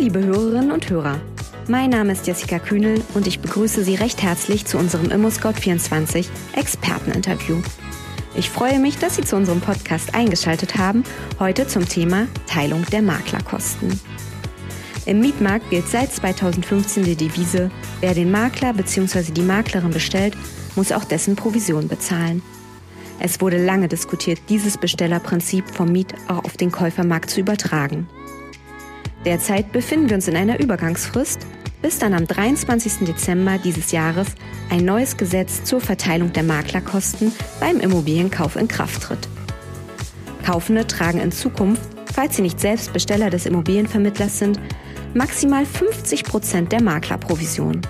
liebe Hörerinnen und Hörer. Mein Name ist Jessica Kühnel und ich begrüße Sie recht herzlich zu unserem ImmoScout24 Experteninterview. Ich freue mich, dass Sie zu unserem Podcast eingeschaltet haben, heute zum Thema Teilung der Maklerkosten. Im Mietmarkt gilt seit 2015 die Devise, wer den Makler bzw. die Maklerin bestellt, muss auch dessen Provision bezahlen. Es wurde lange diskutiert, dieses Bestellerprinzip vom Miet auch auf den Käufermarkt zu übertragen. Derzeit befinden wir uns in einer Übergangsfrist, bis dann am 23. Dezember dieses Jahres ein neues Gesetz zur Verteilung der Maklerkosten beim Immobilienkauf in Kraft tritt. Kaufende tragen in Zukunft, falls sie nicht selbst Besteller des Immobilienvermittlers sind, maximal 50 Prozent der Maklerprovision.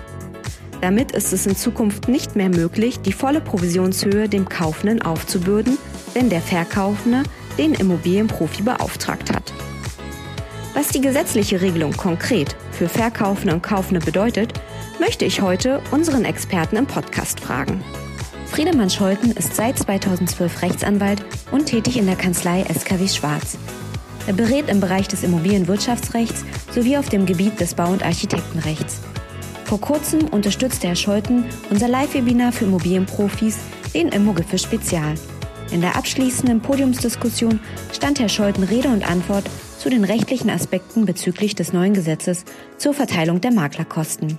Damit ist es in Zukunft nicht mehr möglich, die volle Provisionshöhe dem Kaufenden aufzubürden, wenn der Verkaufende den Immobilienprofi beauftragt hat. Was die gesetzliche Regelung konkret für Verkaufende und Kaufende bedeutet, möchte ich heute unseren Experten im Podcast fragen. Friedemann Scholten ist seit 2012 Rechtsanwalt und tätig in der Kanzlei SKW Schwarz. Er berät im Bereich des Immobilienwirtschaftsrechts sowie auf dem Gebiet des Bau- und Architektenrechts. Vor kurzem unterstützte Herr Scholten unser Live-Webinar für Immobilienprofis, den Immogipfel Spezial. In der abschließenden Podiumsdiskussion stand Herr Scholten Rede und Antwort zu den rechtlichen Aspekten bezüglich des neuen Gesetzes zur Verteilung der Maklerkosten.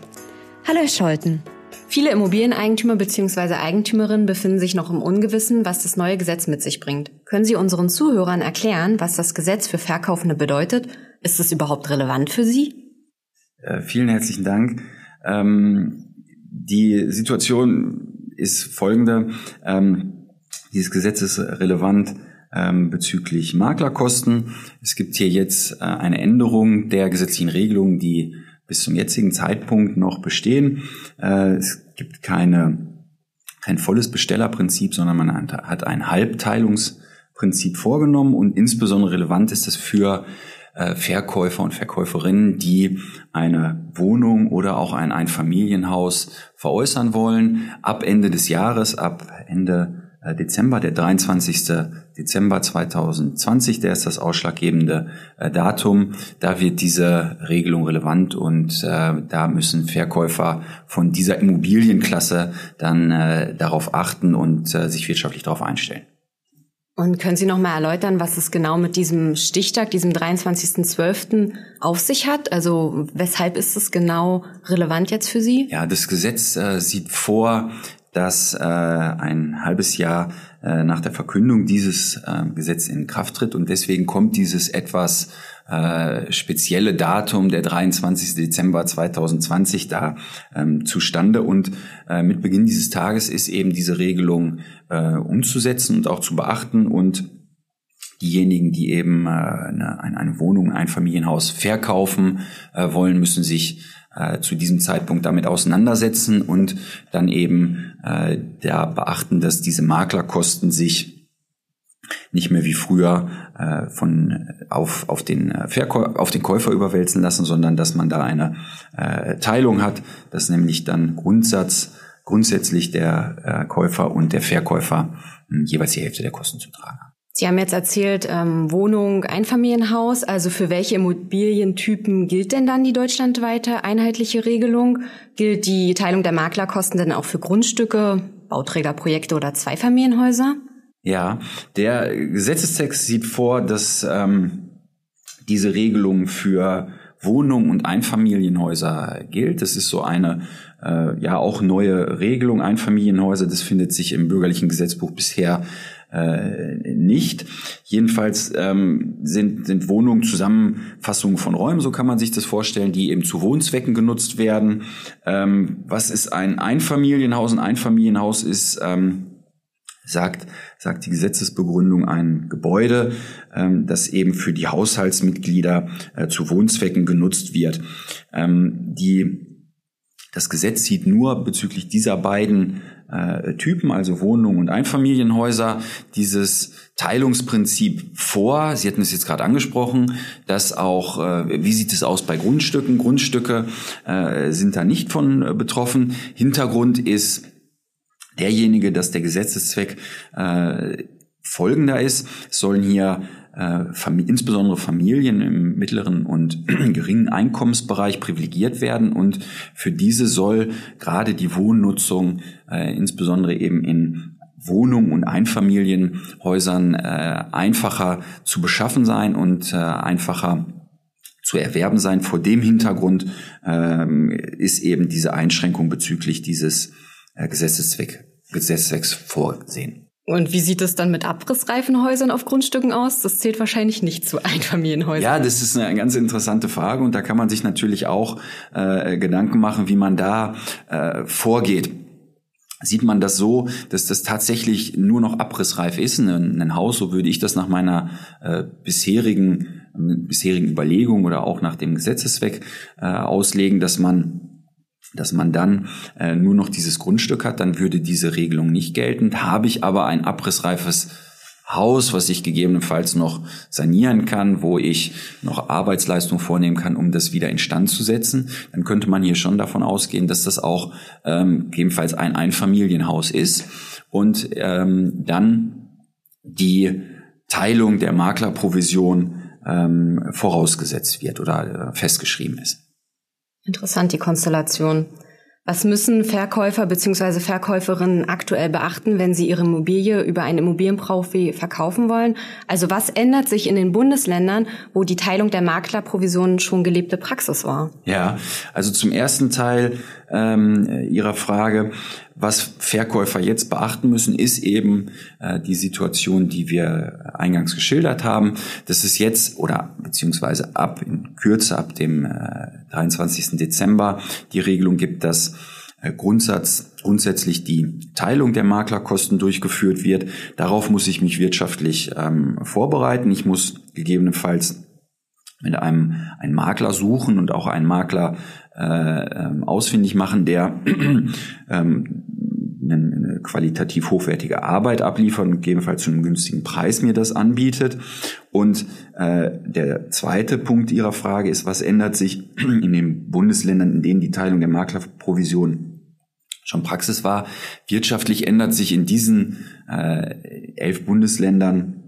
Hallo Herr Scholten. Viele Immobilieneigentümer bzw. Eigentümerinnen befinden sich noch im Ungewissen, was das neue Gesetz mit sich bringt. Können Sie unseren Zuhörern erklären, was das Gesetz für Verkaufende bedeutet? Ist es überhaupt relevant für Sie? Äh, vielen herzlichen Dank. Ähm, die Situation ist folgende. Ähm, dieses Gesetz ist relevant ähm, bezüglich Maklerkosten. Es gibt hier jetzt äh, eine Änderung der gesetzlichen Regelungen, die bis zum jetzigen Zeitpunkt noch bestehen. Äh, es gibt keine, kein volles Bestellerprinzip, sondern man hat ein Halbteilungsprinzip vorgenommen und insbesondere relevant ist es für äh, Verkäufer und Verkäuferinnen, die eine Wohnung oder auch ein Einfamilienhaus veräußern wollen. Ab Ende des Jahres, ab Ende Dezember, der 23. Dezember 2020, der ist das ausschlaggebende äh, Datum. Da wird diese Regelung relevant und äh, da müssen Verkäufer von dieser Immobilienklasse dann äh, darauf achten und äh, sich wirtschaftlich darauf einstellen. Und können Sie noch mal erläutern, was es genau mit diesem Stichtag, diesem 23.12. auf sich hat? Also weshalb ist es genau relevant jetzt für Sie? Ja, das Gesetz äh, sieht vor, dass äh, ein halbes Jahr äh, nach der Verkündung dieses äh, Gesetz in Kraft tritt und deswegen kommt dieses etwas äh, spezielle Datum, der 23. Dezember 2020, da ähm, zustande. Und äh, mit Beginn dieses Tages ist eben diese Regelung äh, umzusetzen und auch zu beachten und diejenigen, die eben äh, eine, eine Wohnung, ein Familienhaus verkaufen äh, wollen, müssen sich äh, zu diesem Zeitpunkt damit auseinandersetzen und dann eben äh, da beachten, dass diese Maklerkosten sich nicht mehr wie früher äh, von auf auf den äh, Verkäu auf den Käufer überwälzen lassen, sondern dass man da eine äh, Teilung hat, dass nämlich dann Grundsatz grundsätzlich der äh, Käufer und der Verkäufer mh, jeweils die Hälfte der Kosten zu tragen haben. Sie haben jetzt erzählt, ähm, Wohnung, Einfamilienhaus. Also für welche Immobilientypen gilt denn dann die deutschlandweite einheitliche Regelung? Gilt die Teilung der Maklerkosten denn auch für Grundstücke, Bauträgerprojekte oder Zweifamilienhäuser? Ja, der Gesetzestext sieht vor, dass ähm, diese Regelung für Wohnungen und Einfamilienhäuser gilt. Das ist so eine äh, ja auch neue Regelung. Einfamilienhäuser, das findet sich im bürgerlichen Gesetzbuch bisher äh, nicht. Jedenfalls ähm, sind, sind Wohnungen Zusammenfassungen von Räumen, so kann man sich das vorstellen, die eben zu Wohnzwecken genutzt werden. Ähm, was ist ein Einfamilienhaus? Ein Einfamilienhaus ist ähm, sagt, sagt die Gesetzesbegründung ein Gebäude, ähm, das eben für die Haushaltsmitglieder äh, zu Wohnzwecken genutzt wird. Ähm, die, das Gesetz sieht nur bezüglich dieser beiden äh, Typen, also Wohnungen und Einfamilienhäuser, dieses Teilungsprinzip vor. Sie hatten es jetzt gerade angesprochen, dass auch, äh, wie sieht es aus bei Grundstücken? Grundstücke äh, sind da nicht von äh, betroffen. Hintergrund ist derjenige, dass der Gesetzeszweck äh, folgender ist. Es sollen hier äh, insbesondere Familien im mittleren und geringen Einkommensbereich privilegiert werden und für diese soll gerade die Wohnnutzung äh, insbesondere eben in Wohnungen und Einfamilienhäusern äh, einfacher zu beschaffen sein und äh, einfacher zu erwerben sein. Vor dem Hintergrund ähm, ist eben diese Einschränkung bezüglich dieses äh, Gesetzeszweck, Gesetzeszwecks vorsehen. Und wie sieht es dann mit abrissreifen Häusern auf Grundstücken aus? Das zählt wahrscheinlich nicht zu Einfamilienhäusern. Ja, das ist eine ganz interessante Frage und da kann man sich natürlich auch äh, Gedanken machen, wie man da äh, vorgeht sieht man das so, dass das tatsächlich nur noch abrissreif ist, ein, ein Haus, so würde ich das nach meiner äh, bisherigen, äh, bisherigen Überlegung oder auch nach dem Gesetzeszweck äh, auslegen, dass man dass man dann äh, nur noch dieses Grundstück hat, dann würde diese Regelung nicht gelten. Habe ich aber ein abrissreifes Haus, was ich gegebenenfalls noch sanieren kann, wo ich noch Arbeitsleistung vornehmen kann, um das wieder instand zu setzen, dann könnte man hier schon davon ausgehen, dass das auch ähm, gegebenenfalls ein Einfamilienhaus ist und ähm, dann die Teilung der Maklerprovision ähm, vorausgesetzt wird oder äh, festgeschrieben ist. Interessant, die Konstellation. Was müssen Verkäufer bzw. Verkäuferinnen aktuell beachten, wenn sie ihre Immobilie über einen Immobilienprofi verkaufen wollen? Also was ändert sich in den Bundesländern, wo die Teilung der Maklerprovisionen schon gelebte Praxis war? Ja, also zum ersten Teil ähm, Ihrer Frage. Was Verkäufer jetzt beachten müssen, ist eben äh, die Situation, die wir eingangs geschildert haben. Das ist jetzt oder beziehungsweise ab in Kürze, ab dem äh, 23. Dezember die Regelung gibt, dass äh, Grundsatz, grundsätzlich die Teilung der Maklerkosten durchgeführt wird. Darauf muss ich mich wirtschaftlich ähm, vorbereiten. Ich muss gegebenenfalls mit einem einen Makler suchen und auch einen Makler äh, ähm, ausfindig machen, der ähm, eine qualitativ hochwertige Arbeit abliefert und gegebenenfalls zu einem günstigen Preis mir das anbietet. Und äh, der zweite Punkt Ihrer Frage ist, was ändert sich in den Bundesländern, in denen die Teilung der Maklerprovision schon Praxis war? Wirtschaftlich ändert sich in diesen äh, elf Bundesländern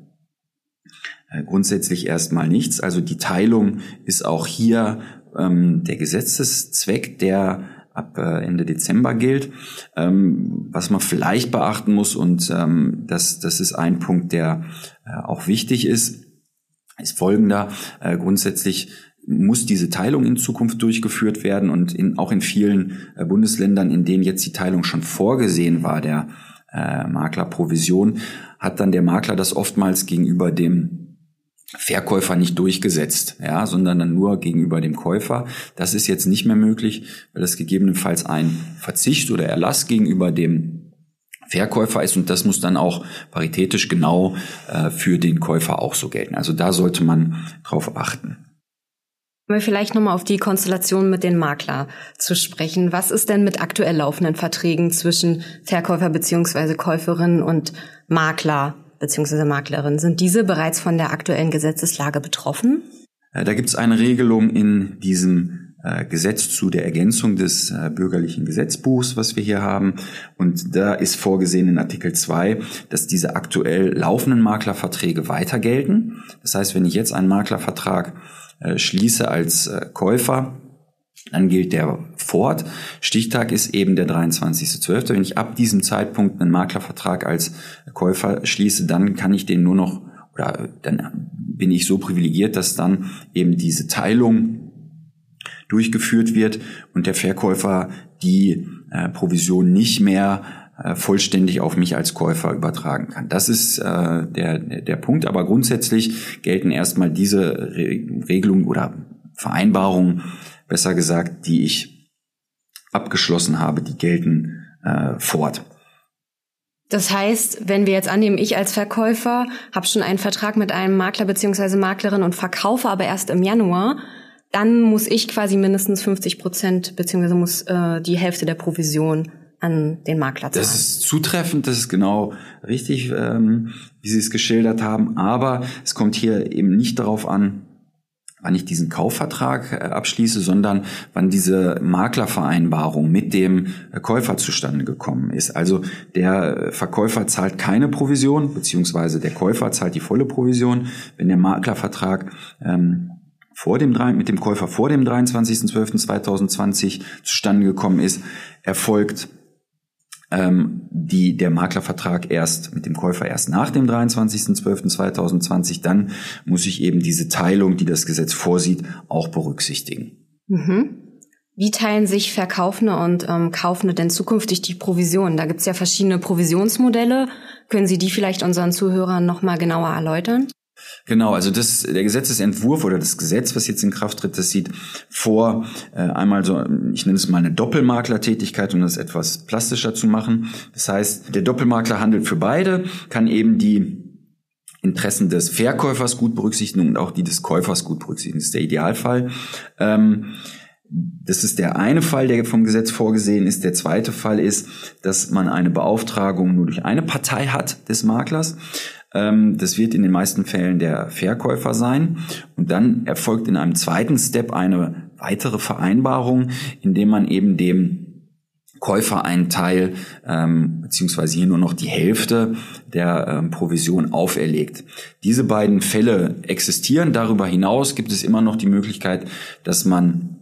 grundsätzlich erstmal nichts. Also die Teilung ist auch hier ähm, der Gesetzeszweck, der ab äh, Ende Dezember gilt. Ähm, was man vielleicht beachten muss, und ähm, das, das ist ein Punkt, der äh, auch wichtig ist, ist folgender. Äh, grundsätzlich muss diese Teilung in Zukunft durchgeführt werden und in, auch in vielen äh, Bundesländern, in denen jetzt die Teilung schon vorgesehen war, der äh, Maklerprovision, hat dann der Makler das oftmals gegenüber dem Verkäufer nicht durchgesetzt, ja, sondern dann nur gegenüber dem Käufer. Das ist jetzt nicht mehr möglich, weil das gegebenenfalls ein Verzicht oder Erlass gegenüber dem Verkäufer ist und das muss dann auch paritätisch genau äh, für den Käufer auch so gelten. Also da sollte man drauf achten. Mal vielleicht nochmal auf die Konstellation mit den Makler zu sprechen. Was ist denn mit aktuell laufenden Verträgen zwischen Verkäufer beziehungsweise Käuferin und Makler bzw. Maklerin. Sind diese bereits von der aktuellen Gesetzeslage betroffen? Äh, da gibt es eine Regelung in diesem äh, Gesetz zu der Ergänzung des äh, bürgerlichen Gesetzbuchs, was wir hier haben. Und da ist vorgesehen in Artikel 2, dass diese aktuell laufenden Maklerverträge weiter gelten. Das heißt, wenn ich jetzt einen Maklervertrag schließe als Käufer, dann gilt der fort. Stichtag ist eben der 23.12. Wenn ich ab diesem Zeitpunkt einen Maklervertrag als Käufer schließe, dann kann ich den nur noch oder dann bin ich so privilegiert, dass dann eben diese Teilung durchgeführt wird und der Verkäufer die äh, Provision nicht mehr äh, vollständig auf mich als Käufer übertragen kann. Das ist äh, der, der Punkt. Aber grundsätzlich gelten erstmal diese Re Regelungen oder Vereinbarungen besser gesagt, die ich abgeschlossen habe, die gelten äh, fort. Das heißt, wenn wir jetzt annehmen, ich als Verkäufer habe schon einen Vertrag mit einem Makler beziehungsweise Maklerin und verkaufe aber erst im Januar, dann muss ich quasi mindestens 50 Prozent beziehungsweise muss äh, die Hälfte der Provision an den Makler zahlen. Das ist zutreffend, das ist genau richtig, ähm, wie Sie es geschildert haben. Aber es kommt hier eben nicht darauf an, wann ich diesen Kaufvertrag äh, abschließe, sondern wann diese Maklervereinbarung mit dem äh, Käufer zustande gekommen ist. Also der Verkäufer zahlt keine Provision, beziehungsweise der Käufer zahlt die volle Provision, wenn der Maklervertrag ähm, vor dem, mit dem Käufer vor dem 23.12.2020 zustande gekommen ist, erfolgt ähm, die, der Maklervertrag erst mit dem Käufer erst nach dem 23.12.2020, dann muss ich eben diese Teilung, die das Gesetz vorsieht, auch berücksichtigen. Mhm. Wie teilen sich Verkaufende und ähm, Kaufende denn zukünftig die Provisionen? Da gibt es ja verschiedene Provisionsmodelle. Können Sie die vielleicht unseren Zuhörern nochmal genauer erläutern? Genau, also das, der Gesetzesentwurf oder das Gesetz, was jetzt in Kraft tritt, das sieht vor äh, einmal so, ich nenne es mal eine Doppelmaklertätigkeit, um das etwas plastischer zu machen. Das heißt, der Doppelmakler handelt für beide, kann eben die Interessen des Verkäufers gut berücksichtigen und auch die des Käufers gut berücksichtigen. Das ist der Idealfall. Ähm, das ist der eine Fall, der vom Gesetz vorgesehen ist. Der zweite Fall ist, dass man eine Beauftragung nur durch eine Partei hat des Maklers. Ähm, das wird in den meisten Fällen der Verkäufer sein. Und dann erfolgt in einem zweiten Step eine weitere Vereinbarung, indem man eben dem Käufer einen Teil ähm, beziehungsweise hier nur noch die Hälfte der ähm, Provision auferlegt. Diese beiden Fälle existieren. Darüber hinaus gibt es immer noch die Möglichkeit, dass man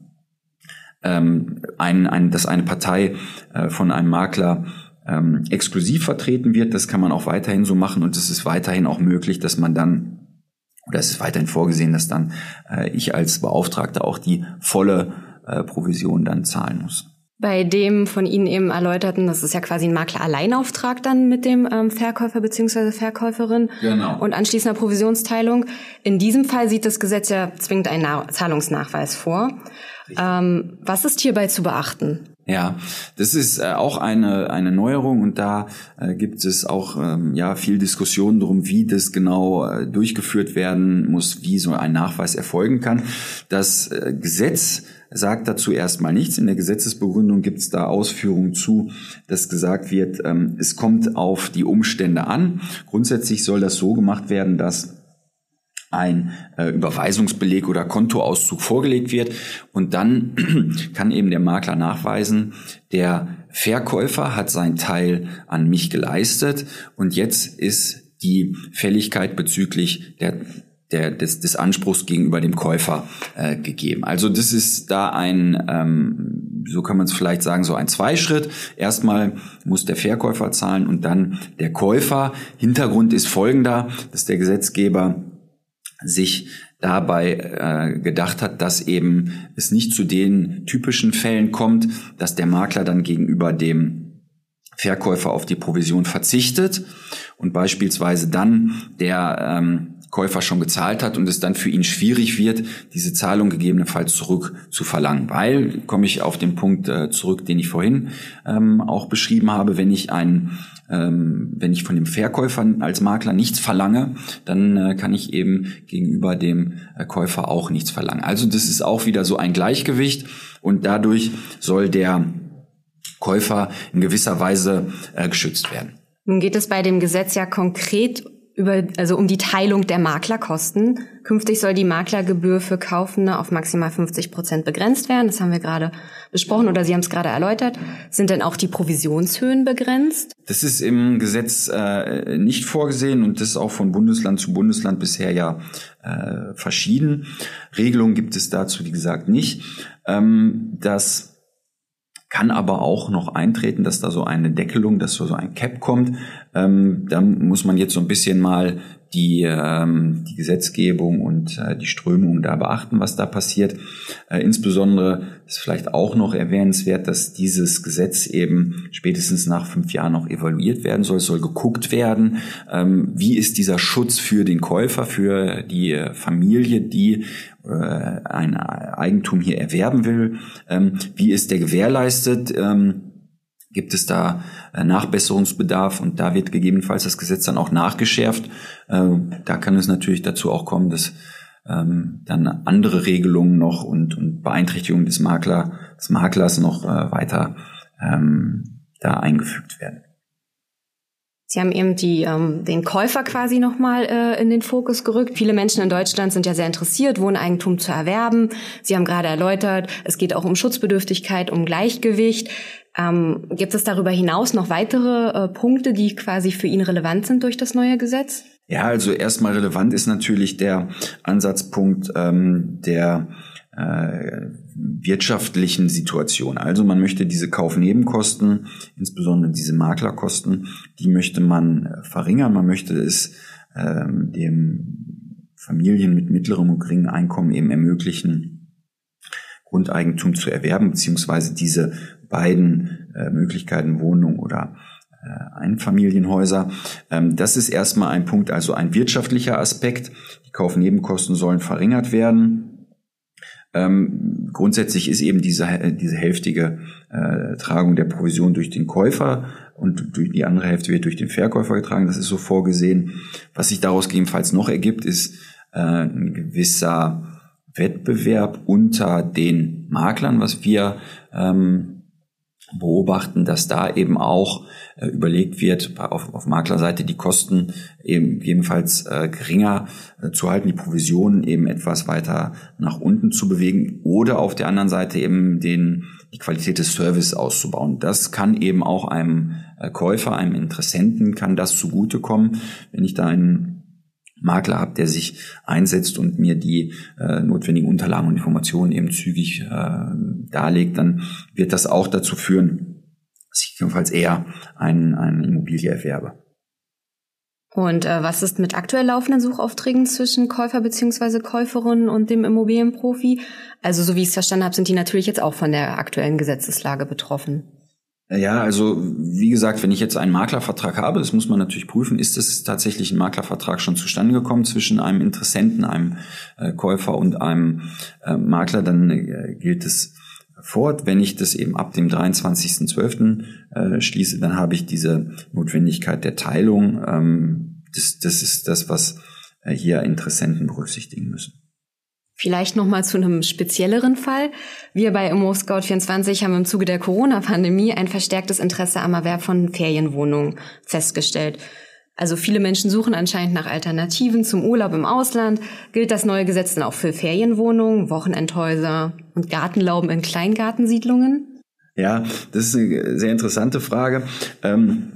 ähm, ein, ein, dass eine Partei äh, von einem Makler ähm, exklusiv vertreten wird. Das kann man auch weiterhin so machen und es ist weiterhin auch möglich, dass man dann oder es ist weiterhin vorgesehen, dass dann äh, ich als Beauftragter auch die volle äh, Provision dann zahlen muss. Bei dem von Ihnen eben erläuterten, das ist ja quasi ein Makler-Alleinauftrag dann mit dem ähm, Verkäufer beziehungsweise Verkäuferin genau. und anschließender Provisionsteilung. In diesem Fall sieht das Gesetz ja zwingend einen Na Zahlungsnachweis vor. Ähm, was ist hierbei zu beachten? Ja, das ist äh, auch eine, eine Neuerung und da äh, gibt es auch ähm, ja viel Diskussion darum, wie das genau äh, durchgeführt werden muss, wie so ein Nachweis erfolgen kann. Das Gesetz sagt dazu erstmal nichts. In der Gesetzesbegründung gibt es da Ausführungen zu, dass gesagt wird, ähm, es kommt auf die Umstände an. Grundsätzlich soll das so gemacht werden, dass ein äh, Überweisungsbeleg oder Kontoauszug vorgelegt wird und dann kann eben der Makler nachweisen, der Verkäufer hat sein Teil an mich geleistet und jetzt ist die Fälligkeit bezüglich der der, des, des Anspruchs gegenüber dem Käufer äh, gegeben. Also das ist da ein, ähm, so kann man es vielleicht sagen, so ein Zweischritt. Erstmal muss der Verkäufer zahlen und dann der Käufer. Hintergrund ist folgender, dass der Gesetzgeber sich dabei äh, gedacht hat, dass eben es nicht zu den typischen Fällen kommt, dass der Makler dann gegenüber dem Verkäufer auf die Provision verzichtet und beispielsweise dann der ähm, Käufer schon gezahlt hat und es dann für ihn schwierig wird, diese Zahlung gegebenenfalls zurück zu verlangen. Weil, komme ich auf den Punkt äh, zurück, den ich vorhin ähm, auch beschrieben habe, wenn ich einen ähm, wenn ich von dem Verkäufer als Makler nichts verlange, dann äh, kann ich eben gegenüber dem äh, Käufer auch nichts verlangen. Also das ist auch wieder so ein Gleichgewicht und dadurch soll der Käufer in gewisser Weise äh, geschützt werden. Nun geht es bei dem Gesetz ja konkret über, also um die Teilung der Maklerkosten. Künftig soll die Maklergebühr für Kaufende auf maximal 50 Prozent begrenzt werden. Das haben wir gerade besprochen oder Sie haben es gerade erläutert. Sind denn auch die Provisionshöhen begrenzt? Das ist im Gesetz äh, nicht vorgesehen und das ist auch von Bundesland zu Bundesland bisher ja äh, verschieden. Regelungen gibt es dazu, wie gesagt, nicht. Ähm, das kann aber auch noch eintreten, dass da so eine Deckelung, dass so ein Cap kommt. Ähm, da muss man jetzt so ein bisschen mal die, ähm, die Gesetzgebung und äh, die Strömung da beachten, was da passiert. Äh, insbesondere ist vielleicht auch noch erwähnenswert, dass dieses Gesetz eben spätestens nach fünf Jahren noch evaluiert werden soll. Es soll geguckt werden, ähm, wie ist dieser Schutz für den Käufer, für die Familie, die äh, ein Eigentum hier erwerben will. Ähm, wie ist der gewährleistet? Ähm, gibt es da äh, Nachbesserungsbedarf und da wird gegebenenfalls das Gesetz dann auch nachgeschärft. Äh, da kann es natürlich dazu auch kommen, dass ähm, dann andere Regelungen noch und, und Beeinträchtigungen des, Makler, des Maklers noch äh, weiter ähm, da eingefügt werden. Sie haben eben die, ähm, den Käufer quasi nochmal äh, in den Fokus gerückt. Viele Menschen in Deutschland sind ja sehr interessiert, Wohneigentum zu erwerben. Sie haben gerade erläutert, es geht auch um Schutzbedürftigkeit, um Gleichgewicht. Ähm, gibt es darüber hinaus noch weitere äh, Punkte, die quasi für ihn relevant sind durch das neue Gesetz? Ja, also erstmal relevant ist natürlich der Ansatzpunkt ähm, der äh, wirtschaftlichen Situation. Also man möchte diese Kaufnebenkosten, insbesondere diese Maklerkosten, die möchte man äh, verringern. Man möchte es ähm, dem Familien mit mittlerem und geringem Einkommen eben ermöglichen, Grundeigentum zu erwerben, beziehungsweise diese beiden äh, Möglichkeiten, Wohnung oder äh, Einfamilienhäuser. Ähm, das ist erstmal ein Punkt, also ein wirtschaftlicher Aspekt. Die Kaufnebenkosten sollen verringert werden. Ähm, grundsätzlich ist eben diese, diese hälftige äh, Tragung der Provision durch den Käufer und durch die andere Hälfte wird durch den Verkäufer getragen. Das ist so vorgesehen. Was sich daraus gegebenenfalls noch ergibt, ist äh, ein gewisser Wettbewerb unter den Maklern, was wir ähm, beobachten, dass da eben auch äh, überlegt wird, auf, auf Maklerseite die Kosten eben ebenfalls äh, geringer äh, zu halten, die Provisionen eben etwas weiter nach unten zu bewegen oder auf der anderen Seite eben den, die Qualität des Service auszubauen. Das kann eben auch einem äh, Käufer, einem Interessenten, kann das zugutekommen, wenn ich da einen Makler habe, der sich einsetzt und mir die äh, notwendigen Unterlagen und Informationen eben zügig äh, darlegt, dann wird das auch dazu führen, dass ich jedenfalls eher ein, eine Immobilie erwerbe. Und äh, was ist mit aktuell laufenden Suchaufträgen zwischen Käufer beziehungsweise Käuferin und dem Immobilienprofi? Also so wie ich es verstanden habe, sind die natürlich jetzt auch von der aktuellen Gesetzeslage betroffen. Ja, also wie gesagt, wenn ich jetzt einen Maklervertrag habe, das muss man natürlich prüfen, ist es tatsächlich ein Maklervertrag schon zustande gekommen zwischen einem Interessenten, einem äh, Käufer und einem äh, Makler, dann äh, gilt es fort. Wenn ich das eben ab dem 23.12. Äh, schließe, dann habe ich diese Notwendigkeit der Teilung. Ähm, das, das ist das, was äh, hier Interessenten berücksichtigen müssen. Vielleicht noch mal zu einem spezielleren Fall. Wir bei ImmoScout24 haben im Zuge der Corona-Pandemie ein verstärktes Interesse am Erwerb von Ferienwohnungen festgestellt. Also viele Menschen suchen anscheinend nach Alternativen zum Urlaub im Ausland. Gilt das neue Gesetz dann auch für Ferienwohnungen, Wochenendhäuser und Gartenlauben in Kleingartensiedlungen? Ja, das ist eine sehr interessante Frage. Ähm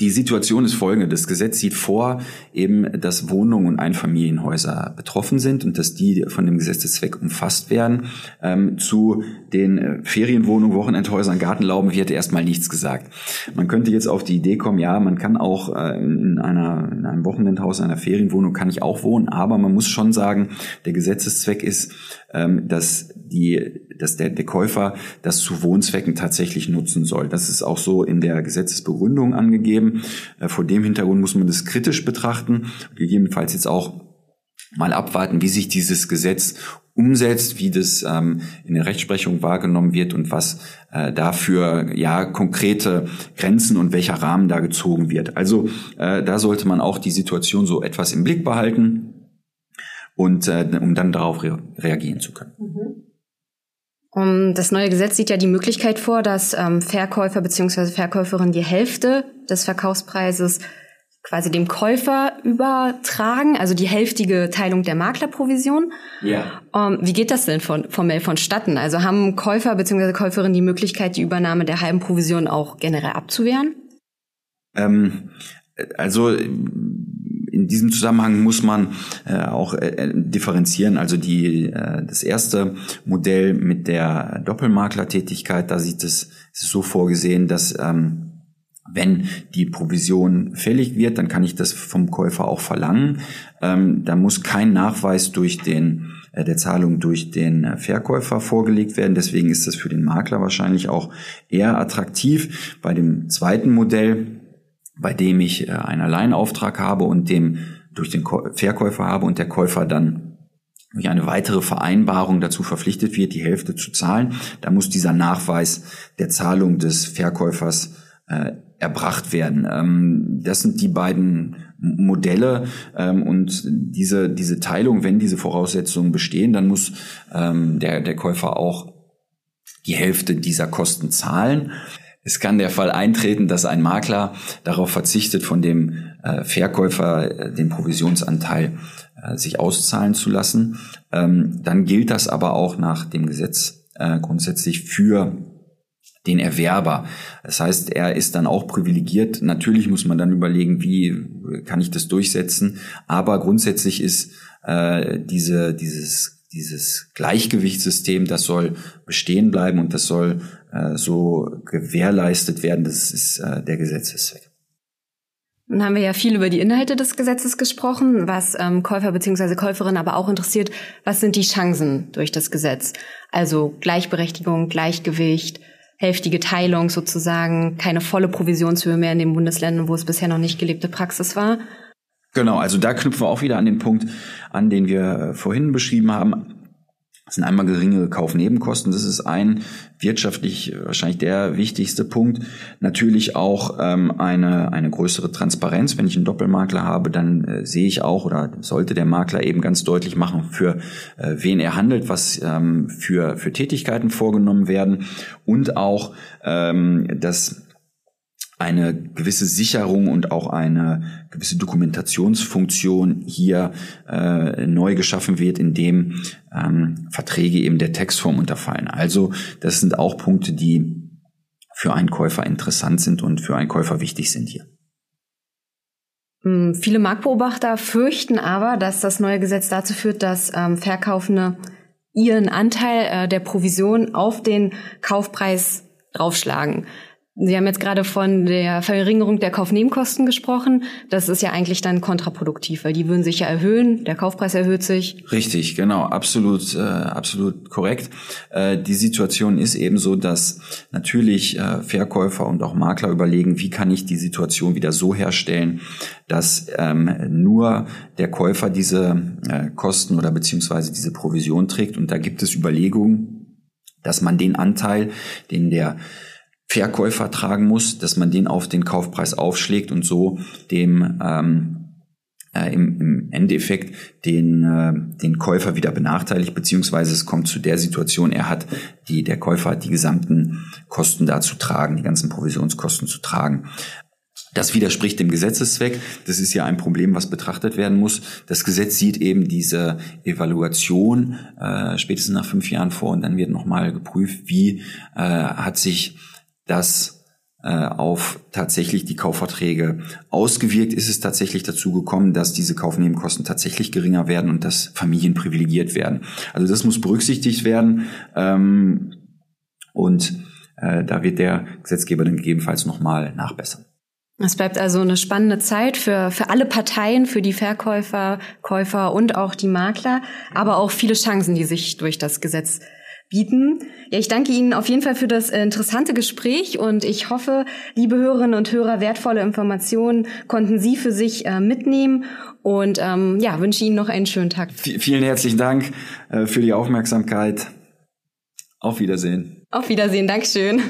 die Situation ist folgende. Das Gesetz sieht vor, eben, dass Wohnungen und Einfamilienhäuser betroffen sind und dass die von dem Gesetzeszweck umfasst werden. Ähm, zu den äh, Ferienwohnungen, Wochenendhäusern, Gartenlauben wird erstmal nichts gesagt. Man könnte jetzt auf die Idee kommen, ja, man kann auch äh, in, einer, in einem Wochenendhaus, in einer Ferienwohnung kann ich auch wohnen, aber man muss schon sagen, der Gesetzeszweck ist, ähm, dass die, dass der, der Käufer das zu Wohnzwecken tatsächlich nutzen soll. Das ist auch so in der Gesetzesbegründung angegeben. Äh, vor dem Hintergrund muss man das kritisch betrachten, gegebenenfalls jetzt auch mal abwarten, wie sich dieses Gesetz umsetzt, wie das ähm, in der Rechtsprechung wahrgenommen wird und was äh, dafür ja konkrete Grenzen und welcher Rahmen da gezogen wird. Also äh, da sollte man auch die Situation so etwas im Blick behalten und äh, um dann darauf re reagieren zu können. Mhm. Um, das neue Gesetz sieht ja die Möglichkeit vor, dass ähm, Verkäufer bzw. Verkäuferin die Hälfte des Verkaufspreises quasi dem Käufer übertragen, also die hälftige Teilung der Maklerprovision. Ja. Um, wie geht das denn von, formell vonstatten? Also haben Käufer bzw. Käuferin die Möglichkeit, die Übernahme der halben Provision auch generell abzuwehren? Ähm, also in diesem Zusammenhang muss man äh, auch äh, äh, differenzieren. Also die, äh, das erste Modell mit der Doppelmaklertätigkeit, da sieht es, es so vorgesehen, dass ähm, wenn die Provision fällig wird, dann kann ich das vom Käufer auch verlangen. Ähm, da muss kein Nachweis durch den äh, der Zahlung durch den Verkäufer vorgelegt werden. Deswegen ist das für den Makler wahrscheinlich auch eher attraktiv. Bei dem zweiten Modell bei dem ich äh, einen Alleinauftrag habe und dem durch den Verkäufer habe und der Käufer dann durch eine weitere Vereinbarung dazu verpflichtet wird, die Hälfte zu zahlen, da muss dieser Nachweis der Zahlung des Verkäufers äh, erbracht werden. Ähm, das sind die beiden Modelle ähm, und diese, diese Teilung, wenn diese Voraussetzungen bestehen, dann muss ähm, der, der Käufer auch die Hälfte dieser Kosten zahlen. Es kann der Fall eintreten, dass ein Makler darauf verzichtet, von dem äh, Verkäufer äh, den Provisionsanteil äh, sich auszahlen zu lassen. Ähm, dann gilt das aber auch nach dem Gesetz grundsätzlich für den Erwerber. Das heißt, er ist dann auch privilegiert. Natürlich muss man dann überlegen, wie kann ich das durchsetzen. Aber grundsätzlich ist äh, diese, dieses dieses Gleichgewichtssystem, das soll bestehen bleiben und das soll äh, so gewährleistet werden. Das ist äh, der Gesetzeszweck. Nun haben wir ja viel über die Inhalte des Gesetzes gesprochen, was ähm, Käufer bzw. Käuferin aber auch interessiert, was sind die Chancen durch das Gesetz? Also Gleichberechtigung, Gleichgewicht, hälftige Teilung sozusagen, keine volle Provisionshöhe mehr in den Bundesländern, wo es bisher noch nicht gelebte Praxis war. Genau, also da knüpfen wir auch wieder an den Punkt an, den wir äh, vorhin beschrieben haben. Das sind einmal geringe Kaufnebenkosten. Das ist ein wirtschaftlich wahrscheinlich der wichtigste Punkt. Natürlich auch ähm, eine, eine größere Transparenz. Wenn ich einen Doppelmakler habe, dann äh, sehe ich auch oder sollte der Makler eben ganz deutlich machen, für äh, wen er handelt, was ähm, für, für Tätigkeiten vorgenommen werden und auch, ähm, dass eine gewisse Sicherung und auch eine gewisse Dokumentationsfunktion hier äh, neu geschaffen wird, indem ähm, Verträge eben der Textform unterfallen. Also das sind auch Punkte, die für einen Käufer interessant sind und für einen Käufer wichtig sind hier. Hm, viele Marktbeobachter fürchten aber, dass das neue Gesetz dazu führt, dass ähm, Verkaufende ihren Anteil äh, der Provision auf den Kaufpreis draufschlagen. Sie haben jetzt gerade von der Verringerung der Kaufnebenkosten gesprochen. Das ist ja eigentlich dann kontraproduktiv, weil die würden sich ja erhöhen, der Kaufpreis erhöht sich. Richtig, genau, absolut, äh, absolut korrekt. Äh, die Situation ist eben so, dass natürlich äh, Verkäufer und auch Makler überlegen, wie kann ich die Situation wieder so herstellen, dass ähm, nur der Käufer diese äh, Kosten oder beziehungsweise diese Provision trägt. Und da gibt es Überlegungen, dass man den Anteil, den der Verkäufer tragen muss, dass man den auf den Kaufpreis aufschlägt und so dem ähm, äh, im, im Endeffekt den, äh, den Käufer wieder benachteiligt, beziehungsweise es kommt zu der Situation, er hat die, der Käufer hat die gesamten Kosten da zu tragen, die ganzen Provisionskosten zu tragen. Das widerspricht dem Gesetzeszweck. Das ist ja ein Problem, was betrachtet werden muss. Das Gesetz sieht eben diese Evaluation äh, spätestens nach fünf Jahren vor und dann wird nochmal geprüft, wie äh, hat sich das äh, auf tatsächlich die Kaufverträge ausgewirkt, ist es tatsächlich dazu gekommen, dass diese Kaufnebenkosten tatsächlich geringer werden und dass Familien privilegiert werden. Also das muss berücksichtigt werden ähm, und äh, da wird der Gesetzgeber dann gegebenenfalls nochmal nachbessern. Es bleibt also eine spannende Zeit für, für alle Parteien, für die Verkäufer, Käufer und auch die Makler, aber auch viele Chancen, die sich durch das Gesetz bieten. Ja, ich danke Ihnen auf jeden Fall für das interessante Gespräch und ich hoffe, liebe Hörerinnen und Hörer, wertvolle Informationen konnten Sie für sich äh, mitnehmen und ähm, ja, wünsche Ihnen noch einen schönen Tag. V vielen herzlichen Dank äh, für die Aufmerksamkeit. Auf Wiedersehen. Auf Wiedersehen, Dankeschön.